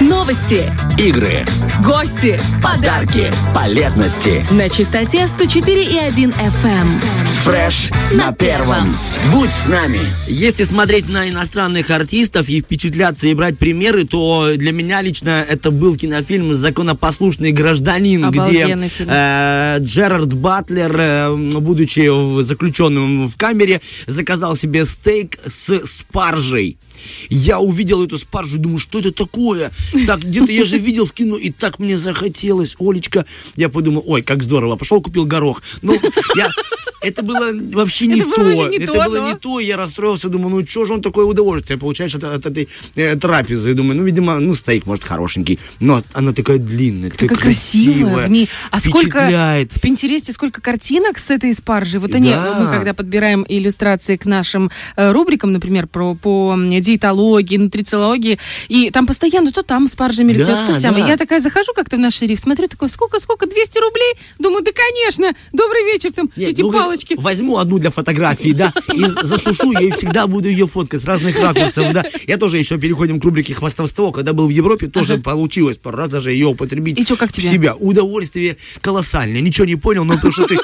Новости, Игры, гости подарки, полезности. на частоте 104,1 FM. Фреш на первом. Будь с нами. Если смотреть на иностранных артистов и впечатляться и брать примеры, то для меня лично это был кинофильм «Законопослушный гражданин», где Обалденный фильм. э, Джерард Батлер, э, будучи в- заключенным в камере, заказал себе стейк с спаржей. Я увидел эту спаржу думаю, что это такое? Так, где-то я же видел в кино, и так мне захотелось, Олечка. Я подумал, ой, как здорово. Пошел, купил горох. Ну, я... Это было вообще не Это то. было не это то, было но- не то. Я расстроился, думаю, ну что же он такое удовольствие получаешь от, от этой э, трапезы? Думаю, ну, видимо, ну, стейк, может, хорошенький. Но она такая длинная, такая, Такая красивая. в ней. А сколько в Пинтересте сколько картинок с этой спаржей. Вот они, Да. мы когда подбираем иллюстрации к нашим э, рубрикам, например, про по диетологии, нутрициологии, и там постоянно то там спаржа мелькнет, Да, то сям. да. Я такая захожу как-то в наш шериф, смотрю, такой, сколько, сколько, 200 рублей? Думаю, да, конечно, добрый вечер, там Нет, эти ну, палочки. Возьму одну для фотографии, да, и засушу ее, и всегда буду ее фоткать с разных ракурсов, да. Я тоже еще переходим к рубрике хвастовство. Когда был в Европе, тоже Ага. получилось пару раз даже ее употребить И чё, как в тебе? себя. Удовольствие колоссальное. Ничего не понял, но то, что ты...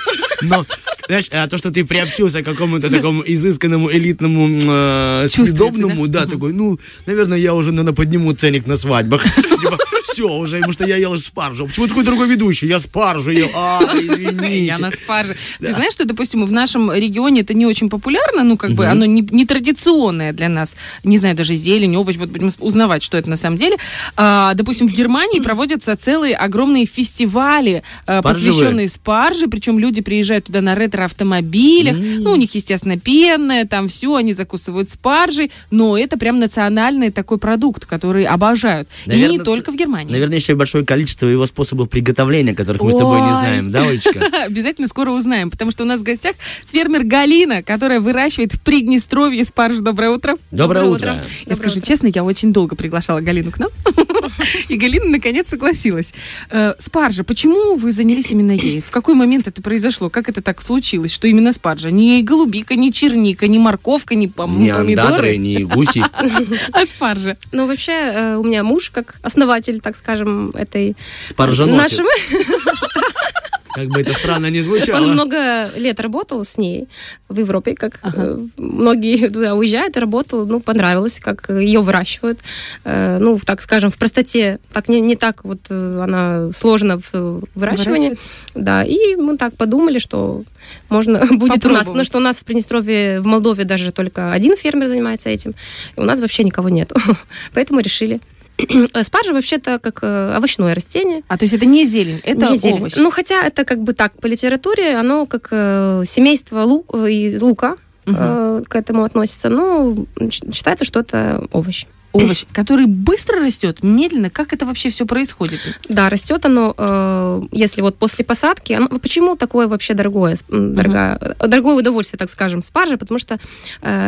Но, знаешь, а то, что ты приобщился к какому-то такому изысканному, элитному, э, съедобному, да, такой, ну, наверное, я уже, наверное, подниму ценник на свадьбах. Типа, все уже, потому что я ел спаржу. Почему такой другой ведущий? Я спаржу ел. А, извините. Я на спарже. Ты знаешь, что, допустим, в нашем регионе это не очень популярно, ну, как бы оно не, не традиционное для нас. Не знаю, даже зелень, овощ, вот будем узнавать, что это на самом деле. А, допустим, в Германии проводятся целые огромные фестивали, а, Спаржевые? посвященные спарже, причем люди приезжают туда на ретро-автомобилях, ну, у них, естественно, пенное, там все, они закусывают спаржей, но это прям национальный такой продукт, который обожают. и не только в Германии. Наверное, еще и большое количество его способов приготовления, которых мы с тобой не Ой. знаем, да, Олечка? Обязательно скоро узнаем, потому что у нас в гостях фермер Галина, которая выращивает в Приднестровье спаржу. Доброе утро. Доброе утро. Я скажу честно, я очень долго приглашала Галину к нам. И Галина наконец согласилась. Э, Спаржа, почему вы занялись именно ей? В какой момент это произошло? Как это так случилось, что именно спаржа? Не голубика, не черника, не морковка, не пом- Не андатры, помидоры, не гуси. а спаржа. Ну, вообще, э, у меня муж, как основатель, так скажем, этой... Спарженосец. Нашего. Как бы это странно не Он звучало. много лет работал с ней в Европе, как Ага. э, многие туда уезжают, работал, ну, понравилось, как ее выращивают. Э, Ну, так скажем, в простоте, так не, не так вот э, она сложена в выращивании. Да, и мы так подумали, что можно будет у нас, потому что у нас в Приднестровье, в Молдове даже только один фермер занимается этим, и у нас вообще никого нет. Поэтому решили. Спаржа вообще-то как э, овощное растение. А, то есть это не зелень, это Не зелень. овощ. Ну, хотя это как бы так, по литературе, оно как э, семейство лу- э, и лука э, к этому относится. Ну, щ- считается, что это овощ. Овощ, который быстро растет, медленно. Как это вообще все происходит? Да, растет оно, э, если вот после посадки. Оно, почему такое вообще дорогое, дорогое, э, дорогое удовольствие, так скажем, спаржа? Потому что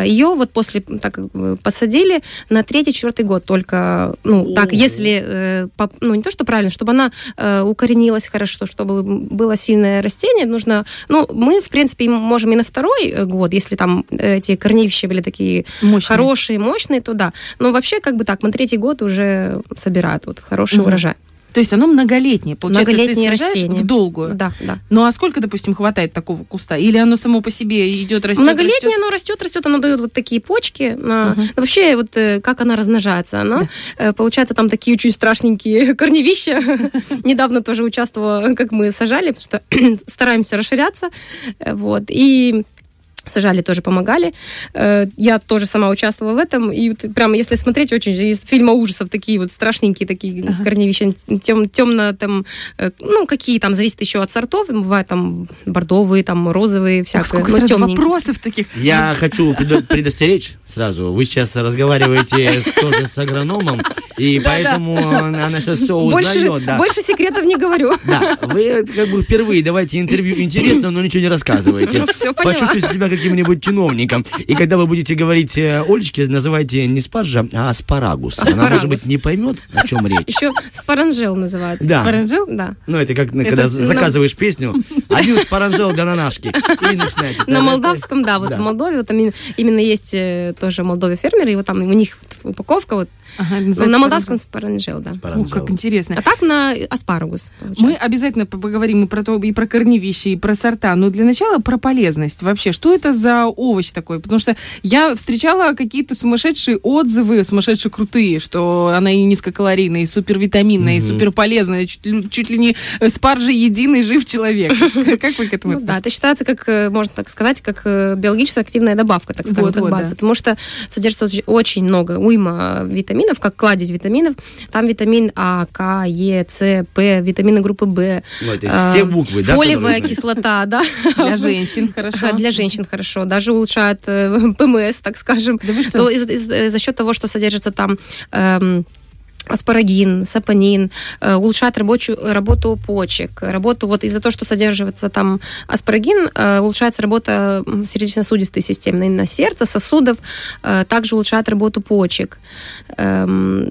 ее вот после так бы посадили на третий-четвертый год только, ну, так, Ого. если, э, поп- ну, не то, что правильно, чтобы она э, укоренилась хорошо, чтобы было сильное растение, нужно, ну, мы, в принципе, можем и на второй э, год, если там эти корневища были такие Мощный. хорошие, мощные, то да. Но вообще, как бы так, на третий год уже собирают вот хороший Мгм. урожай. То есть оно многолетнее. Получается, Многолетнее ты растение. в долгую. Да, да. Ну а сколько, допустим, хватает такого куста? Или оно само по себе идет, растет, Многолетнее растет? оно растет, растет, оно дает вот такие почки. на-. Ну, Вообще, вот э, как она размножается, она, э, получается, там такие очень страшненькие корневища. Недавно тоже участвовала, как мы сажали, потому что стараемся расширяться. Э, Вот. И сажали, тоже помогали. Э, Я тоже сама участвовала в этом. И вот прям, если смотреть, очень же из фильма ужасов такие вот страшненькие такие Ага. корневища, тем, темно там, э, ну, какие там, зависит еще от сортов. Бывают там бордовые, там розовые, Ох, всякое. сколько ну, вопросов таких. Я хочу предо- предостеречь сразу. Вы сейчас разговариваете с- тоже с агрономом, и поэтому она сейчас все узнает. да. больше секретов не говорю. Да, вы как бы впервые давайте интервью интересно, но ничего не рассказываете. Всё поняла. Почувствуйте себя как каким-нибудь чиновником. И когда вы будете говорить э, Олечке, называйте не спаржа, а аспарагус. Она, может быть, не поймет, о чем речь. Еще спаранжел называется. Да. Спаранжел? Да. Ну, это как, когда всё заказываешь песню, один спаранжел до нанашки. И начинаете. На молдавском, да, вот в Молдове вот там именно- есть э, тоже в Молдове фермеры, и вот там у них упаковка вот Ага, на молдавском спаранжел, да. О, как интересно. А так на аспарагус. Мы получается. обязательно по- поговорим и про то, и про корневища, и про сорта. Но для начала про полезность. Вообще, что это за овощ такой? Потому что я встречала какие-то сумасшедшие отзывы, сумасшедшие крутые, что она и низкокалорийная, и супервитаминная, и суперполезная, чуть, ли- чуть ли не спаржи единый жив человек. Как вы к этому Ну да, это относитесь? считается, как, э, можно так сказать, как э, биологически активная добавка, так скажем, потому что содержится очень много, уйма витаминов, как кладезь витаминов. Там витамин А, К, Е, С, П, витамины группы В. Ну, это э, все буквы, да? Фолиевая кислота, да. Для женщин хорошо. Для женщин хорошо, даже улучшает э, ПМС, так скажем. Да вы что? Э, за счет того, что содержится там эм, аспарагин, сапонин, э, улучшает рабочую работу почек, работу вот из-за того, что содержится там аспарагин, э, улучшается работа м, сердечно-сосудистой системы, именно сердца, сосудов, э, также улучшает работу почек. Эм,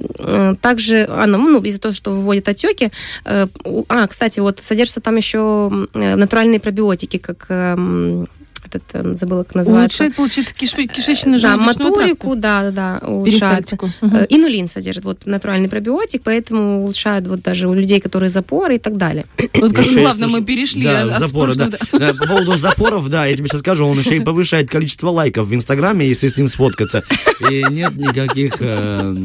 Также она, ну, из-за того, что выводит отеки, а, кстати, вот содержатся там еще натуральные пробиотики, как эм, этот, э, забыла, как называется. Улучшает, получается, киш- кишечно Да, моторику, да, да, да, улучшает. Э, Инулин содержит вот натуральный пробиотик, поэтому улучшает вот даже у людей, которые запоры и так далее. Вот как Еще плавно есть- мы перешли да, от запоры, да. Да, По поводу запоров, да, я тебе сейчас скажу, он еще и повышает количество лайков в Инстаграме, если с ним сфоткаться. И нет никаких... э,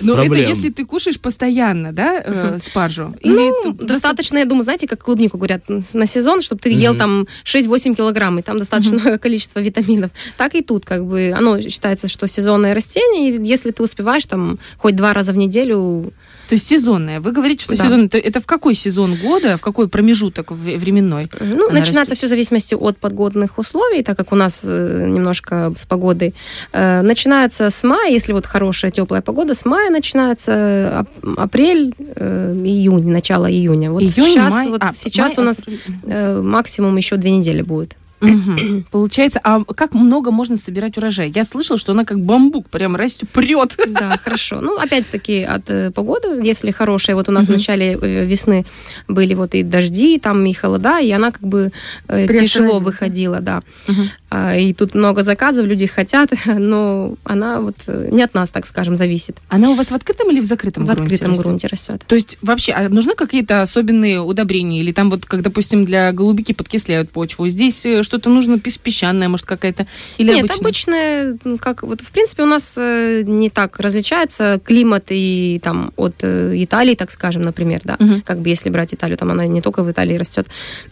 Но проблем. это если ты кушаешь постоянно, да, э, спаржу? Или ну, тут достаточно, я думаю, знаете, как клубнику говорят, на сезон, чтобы ты ел там 6-8 килограмм, и там достаточно много количества витаминов. Так и тут, как бы, оно считается, что сезонное растение, и если ты успеваешь там хоть два раза в неделю, То есть сезонная. Вы говорите, что Да. сезон это, в какой сезон года, в какой промежуток временной? Ну, начинается растет? все в зависимости от погодных условий, так как у нас э, немножко с погодой. Э, начинается с мая, если вот хорошая теплая погода, с мая начинается э, ап- апрель, июнь, начало июня. Вот Июнь, сейчас, май- вот а, сейчас май, у нас апрель. максимум еще две недели будет. Мгм. Получается, а как много можно собирать урожай? Я слышала, что она как бамбук прям растет, прет. Да, хорошо. Ну, опять-таки, от э, погоды, если хорошая, вот у нас в Мгм. начале э, весны были вот и дожди, там и холода, и она как бы э, тяжело выходила, да. А, И тут много заказов, люди хотят, но она вот э, не от нас, так скажем, зависит. Она у вас в открытом или в закрытом В грунте открытом растет? грунте растет. То есть вообще, а нужны какие-то особенные удобрения? Или там вот, как, допустим, для голубики подкисляют почву, здесь э, что-то нужно пес- песчаное, может, какая-то? Или Нет, обычно? обычное, ну, как вот в принципе у нас э, не так различается климат и там от э, Италии, так скажем, например, да. Мгм. Как бы если брать Италию, там она не только в Италии растет.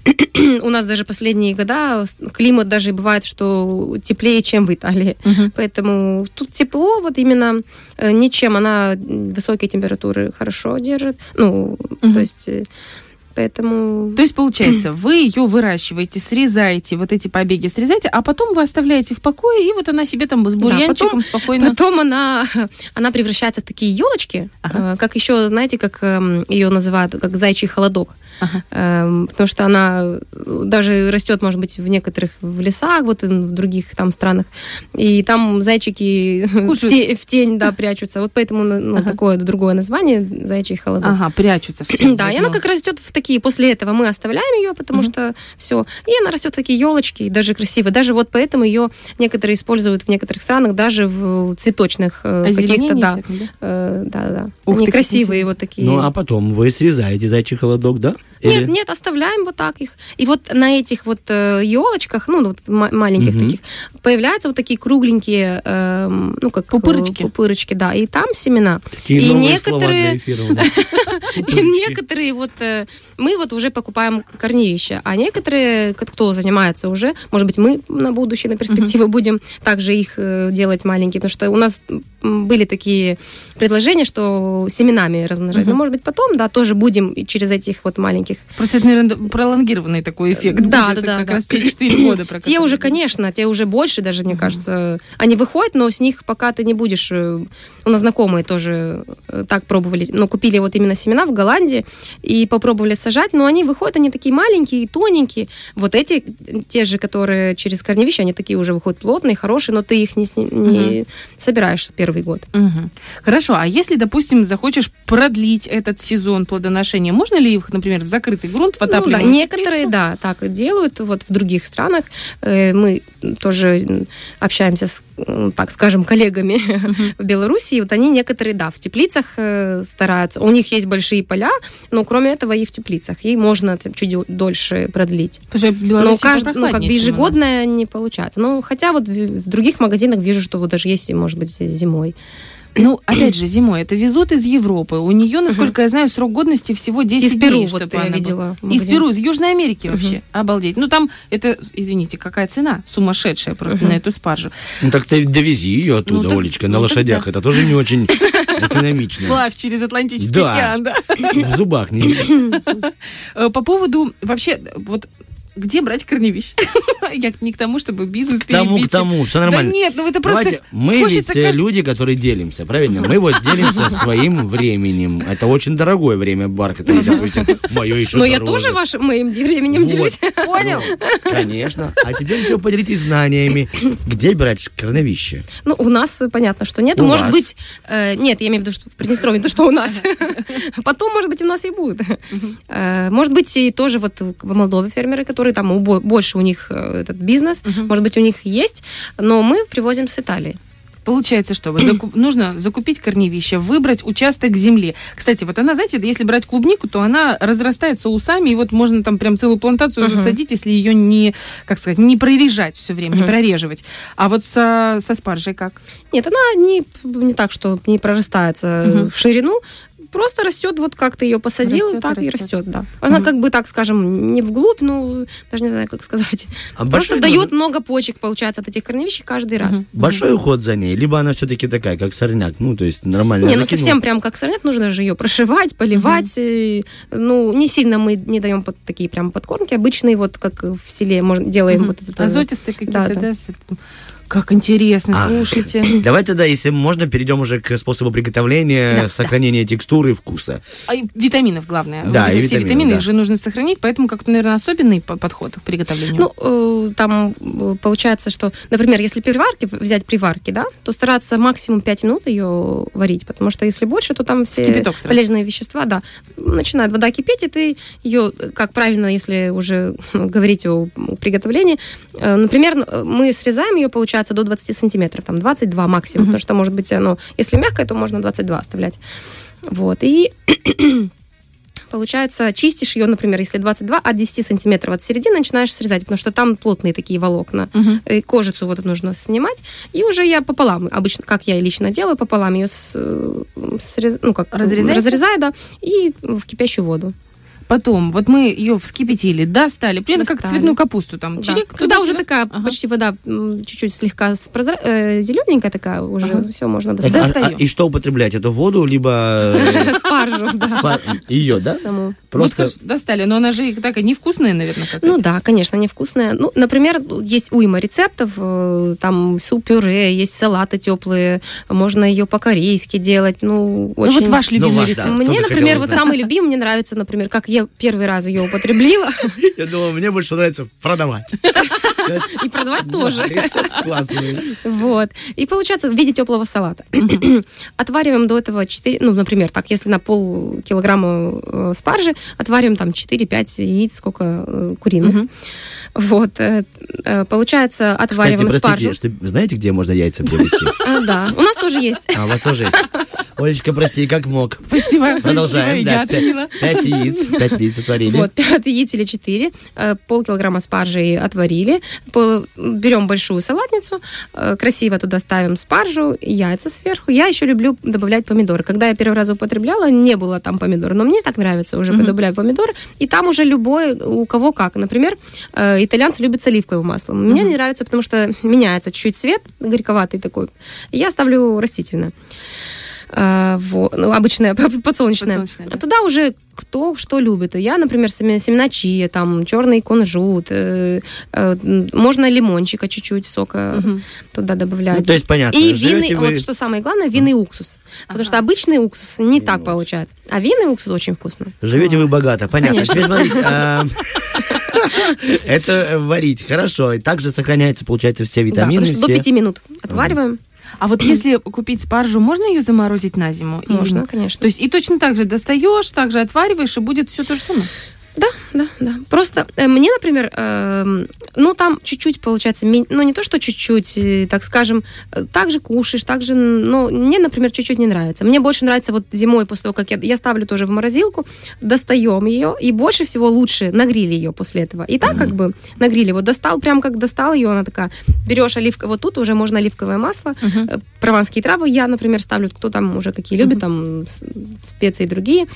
у нас даже последние года климат даже бывает, что теплее, чем в Италии. Мгм. Поэтому тут тепло, вот именно э, ничем она высокие температуры хорошо держит. Ну, Мгм. то есть поэтому. То есть, получается, вы ее выращиваете, срезаете, вот эти побеги срезаете, а потом вы оставляете в покое, и вот она себе там с бурьянчиком потом- спокойно... Потом она, она превращается в такие елочки, Ага. э, как еще, знаете, как эм, ее называют, как зайчий холодок. Ага. Эм, потому что она э, даже растет, может быть, в некоторых в лесах, вот и в других там странах. И там зайчики в, те- в тень, да, прячутся. Вот поэтому ну, Ага. такое другое название зайчий холодок. Ага, прячутся в тень. Да, и она как растет в такие, после этого мы оставляем ее, потому Мгм. что все. И она растет в такие елочки, даже красивые. Даже вот поэтому ее некоторые используют в некоторых странах, даже в цветочных э, каких-то, да. Э, да, да. Ух Они красивые вот такие. Ну, а потом вы срезаете зайчий холодок, да? Нет, Или- нет, оставляем вот так их. И вот на этих вот елочках, ну, вот ма- маленьких Мгм. таких, появляются вот такие кругленькие, эм, ну, как... э, Пупырочки. Пупырочки, да. И там семена. Такие И новые слова некоторые- для эфира. И некоторые вот э, мы вот уже покупаем корневища, а некоторые, кто занимается уже, может быть, мы на будущее, на перспективу будем также их э, делать маленькие, потому что у нас были такие предложения, что семенами размножать. Но, может быть, потом, да, тоже будем через этих вот маленьких. Просто это, наверное, пролонгированный такой эффект. Да, будет, да, да, Как да. раз те 4 года. про Те уже, конечно, те уже больше даже, мне кажется, они выходят, но с них пока ты не будешь. э, У нас знакомые тоже так пробовали, но купили вот именно семена в Голландии, и попробовали сажать, но они выходят, они такие маленькие, тоненькие. Вот эти, те же, которые через корневище, они такие уже выходят плотные, хорошие, но ты их не, не угу. собираешь первый год. Угу. Хорошо, а если, допустим, захочешь продлить этот сезон плодоношения, можно ли их, например, в закрытый грунт в ну, да, некоторые, да, так делают. Вот в других странах э, мы тоже общаемся с, так скажем, коллегами uh-huh. в Беларуси. Вот они некоторые, да, в теплицах э, стараются. У них есть большие поля, но кроме этого и в теплицах. Ей можно там, чуть дольше продлить. но каждый, ну, как бы ежегодное не получается. Ну, хотя вот в, в других магазинах вижу, что вот даже есть, может быть, зимой. Ну, опять же, зимой это везут из Европы. У нее, насколько я знаю, срок годности всего 10 из дней. Перу, вот я видела. Из Перу, из Южной Америки вообще. Обалдеть. Ну, там, это, извините, какая цена сумасшедшая просто на эту спаржу. Ну, так ты довези ее оттуда, ну, Олечка, на ну, лошадях. Это тоже не очень экономично. Плавь через Атлантический океан, да? В зубах не э, По поводу, вообще, вот где брать корневищ? Я не к тому, чтобы бизнес К тому, к тому, все нормально. Да нет, ну это просто... Давайте, мы ведь э, кажд... люди, которые делимся, правильно? Мы вот делимся своим временем. Это очень дорогое время бархата, допустим, мое еще Но я тоже вашим моим временем делюсь. Понял? Конечно. А теперь еще поделитесь знаниями. Где брать корневище? Ну, у нас понятно, что нет. Может быть... Э, нет, я имею в виду, что в Приднестровье, то, что у нас. Потом, может быть, у нас и будет. Э, может быть, и тоже вот в Молдове фермеры, которые которые там больше у них э, этот бизнес, угу. может быть, у них есть, но мы привозим с Италии. Получается, что закуп... нужно закупить корневище, выбрать участок земли. Кстати, вот она, знаете, если брать клубнику, то она разрастается усами, и вот можно там прям целую плантацию uh-huh. засадить, если ее не, как сказать, не прорежать все время, uh-huh. не прореживать. А вот со, со спаржей как? Нет, она не, не так, что не прорастается uh-huh. в ширину, просто растет, вот как ты ее посадил, растет, так и растет. и растет, да. Она угу. как бы, так скажем, не вглубь, ну, даже не знаю, как сказать. А просто дает может... много почек, получается, от этих корневищей каждый раз. Угу. Большой уход за ней, либо она все-таки такая, как сорняк, ну, то есть нормально. Не, ну совсем прям как сорняк, нужно же ее прошивать, поливать. Угу. Ну, не сильно мы не даем под такие прям подкормки, обычные, вот как в селе можно, делаем угу. вот это. Азотистые какие-то, да? да? да как интересно, а, слушайте. Давай тогда, если можно, перейдем уже к способу приготовления, да, сохранения да. текстуры и вкуса. А, витаминов главное. Да, вот и все витамины, да. их же нужно сохранить, поэтому как-то, наверное, особенный подход к приготовлению. Ну, э, там э, получается, что, например, если приварки, взять приварки, да, то стараться максимум 5 минут ее варить, потому что если больше, то там все полезные вещества, да, начинает вода кипеть, и ты ее, как правильно, если уже говорить о приготовлении, э, например, мы срезаем ее, получается, получается до 20 сантиметров, там 22 максимум, mm-hmm. потому что, может быть, оно, если мягкое, то можно 22 оставлять. Вот, и получается, чистишь ее, например, если 22, от 10 сантиметров от середины начинаешь срезать, потому что там плотные такие волокна. Uh-huh. И кожицу вот нужно снимать. И уже я пополам, обычно, как я лично делаю, пополам ее с, срез, ну, как, разрезаю, да, и в кипящую воду. Потом, вот мы ее вскипятили, достали, примерно как цветную капусту там. Да. Чирик, Когда уже такая ага. почти вода чуть-чуть слегка прозра... э, зелененькая такая, уже ага. все можно достать. А, а, и что употреблять? Эту воду, либо... Э, Спаржу, Ее, да? Саму. Просто... достали, но она же такая невкусная, наверное, Ну да, конечно, невкусная. Ну, например, есть уйма рецептов, э, там суп-пюре, есть салаты теплые, можно ее по-корейски делать, ну, очень... Ну вот ваш любимый ну, рецепт. Мне, например, вот самый любимый, мне нравится, например, как я первый раз ее употребила. Я думала, мне больше нравится продавать. И продавать тоже. Классный. Вот. И получается в виде теплого салата. Отвариваем до этого 4, ну, например, так, если на пол килограмма э, спаржи, отвариваем там 4-5 яиц, сколько э, куриных. Вот. Э, получается, отвариваем спаржу. Знаете, где можно яйца приобрести? Да, у нас тоже есть. А, у вас тоже есть. Олечка, прости, как мог. Спасибо. Продолжаем. Да, пять яиц, пять яиц отварили. Вот, пять яиц или четыре, э, полкилограмма спаржи отварили. Берем большую салатницу, э, красиво туда ставим спаржу, яйца сверху. Я еще люблю добавлять помидоры. Когда я первый раз употребляла, не было там помидор, но мне так нравится уже, mm добавляю помидоры. И там уже любой, у кого как. Например, э, итальянцы любят с оливковым маслом. Мне не нравится, потому что меняется чуть-чуть цвет, горьковатый такой. Я ставлю растительное. Э, во- ну, обычная подсолнечная. Подсолнечная, да. А Туда уже кто что любит. Я, например, семена чия, там черный кунжут, э, э, можно лимончика чуть-чуть сока туда добавлять. Ну, то есть, понятно, И винный, вы- вот что самое главное, винный уксус. Потому что обычный уксус не так получается. А винный уксус очень вкусно. Живете вы богато, понятно. Теперь смотрите, а, это варить, хорошо. И также сохраняются, получается, все Да, витамины. потому что до. 5 минут отвариваем. А вот если купить спаржу, можно ее заморозить на зиму? Можно, конечно. То есть и точно так же достаешь, так же отвариваешь, и будет все то же самое. Да, да, да. Просто э, мне, например, эм, ну там чуть-чуть получается, ну не то, что чуть-чуть, э, так скажем, э, так же кушаешь, так же, ну мне, например, чуть-чуть не нравится. Мне больше нравится вот зимой после того, как я, я ставлю тоже в морозилку, достаем ее, и больше всего лучше на гриле ее после этого. И так как бы на гриле вот достал, прям как достал ее, она такая, берешь оливка, вот тут уже можно оливковое масло, э, прованские травы я, например, ставлю, кто там уже какие любит, там с- специи другие.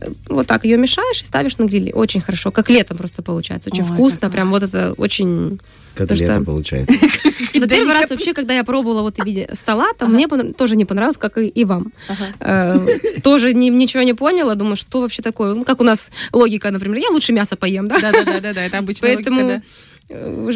Э, Вот так ее мешаешь и ставишь на гриле. Очень хорошо. Как летом просто получается. Очень Ой, вкусно. Прям вот это очень... Как Потому лето что- получается. Что первый раз вообще, когда я пробовала вот в виде салата, мне тоже не понравилось, как и, и вам. Э, Тоже ни- ничего не поняла. Думаю, что вообще такое? Ну, как у нас логика, например, я лучше мясо поем, да? Да, да, да, да, да, это обычная Поэтому... логика, э,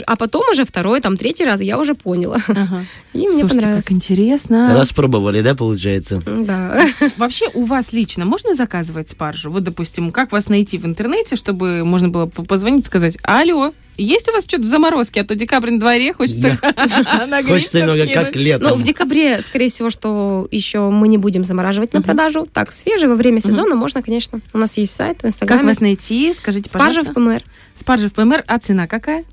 А потом уже второй, там третий раз я уже поняла. Ага. И мне Слушайте, понравилось. как интересно. Распробовали, да, получается? Да. Вообще у вас лично можно заказывать спаржу? Вот, допустим, как вас найти в интернете, чтобы можно было по- позвонить и сказать, алло, есть у вас что-то в заморозке, а то декабрь на дворе, хочется Хочется немного кинуть». как летом. Ну, в декабре, скорее всего, что еще мы не будем замораживать на продажу. Так, свежий во время сезона можно, конечно. У нас есть сайт в Как вас найти? Скажите, Спаржа в пожалуйста. ПМР. Спаржа в ПМР, а цена какая?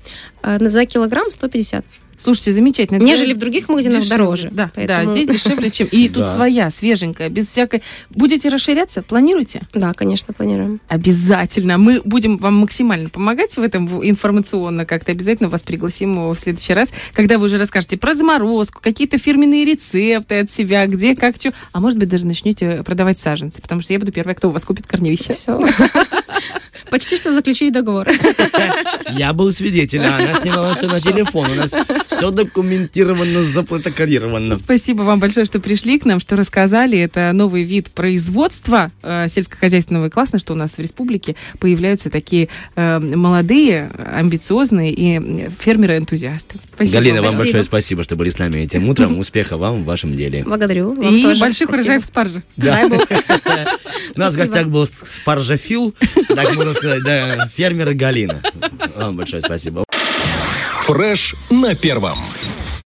Э, За килограмм 150. Слушайте, замечательно. Нежели в других магазинах дешевле. дороже. Да, да, Поэтому- здесь дешевле, чем... И тут Да. своя, свеженькая, без всякой... Будете расширяться? Планируете? Да, конечно, планируем. Обязательно. Мы будем вам максимально помогать в этом информационно как-то. Обязательно вас пригласим в следующий раз, когда вы уже расскажете про заморозку, какие-то фирменные рецепты от себя, где, как, что. А может быть, даже начнете продавать саженцы, потому что я буду первая, кто у вас купит корневища. Все. Почти что заключили договор. Я был свидетелем, она снимала все на телефон. У нас все документировано, запротоколировано. Спасибо вам большое, что пришли к нам, что рассказали. Это новый вид производства э, сельскохозяйственного. И классно, что у нас в республике появляются такие э, молодые, амбициозные и фермеры-энтузиасты. Спасибо. Галина, вам Спасибо. большое спасибо, что были с нами этим утром. Успеха вам в вашем деле. Благодарю. Вам И тоже. больших Спасибо. урожаев спаржи. Дай бог. У нас в гостях был спаржофил, так можно сказать, да, фермер Галина. Вам большое спасибо. Фреш на первом.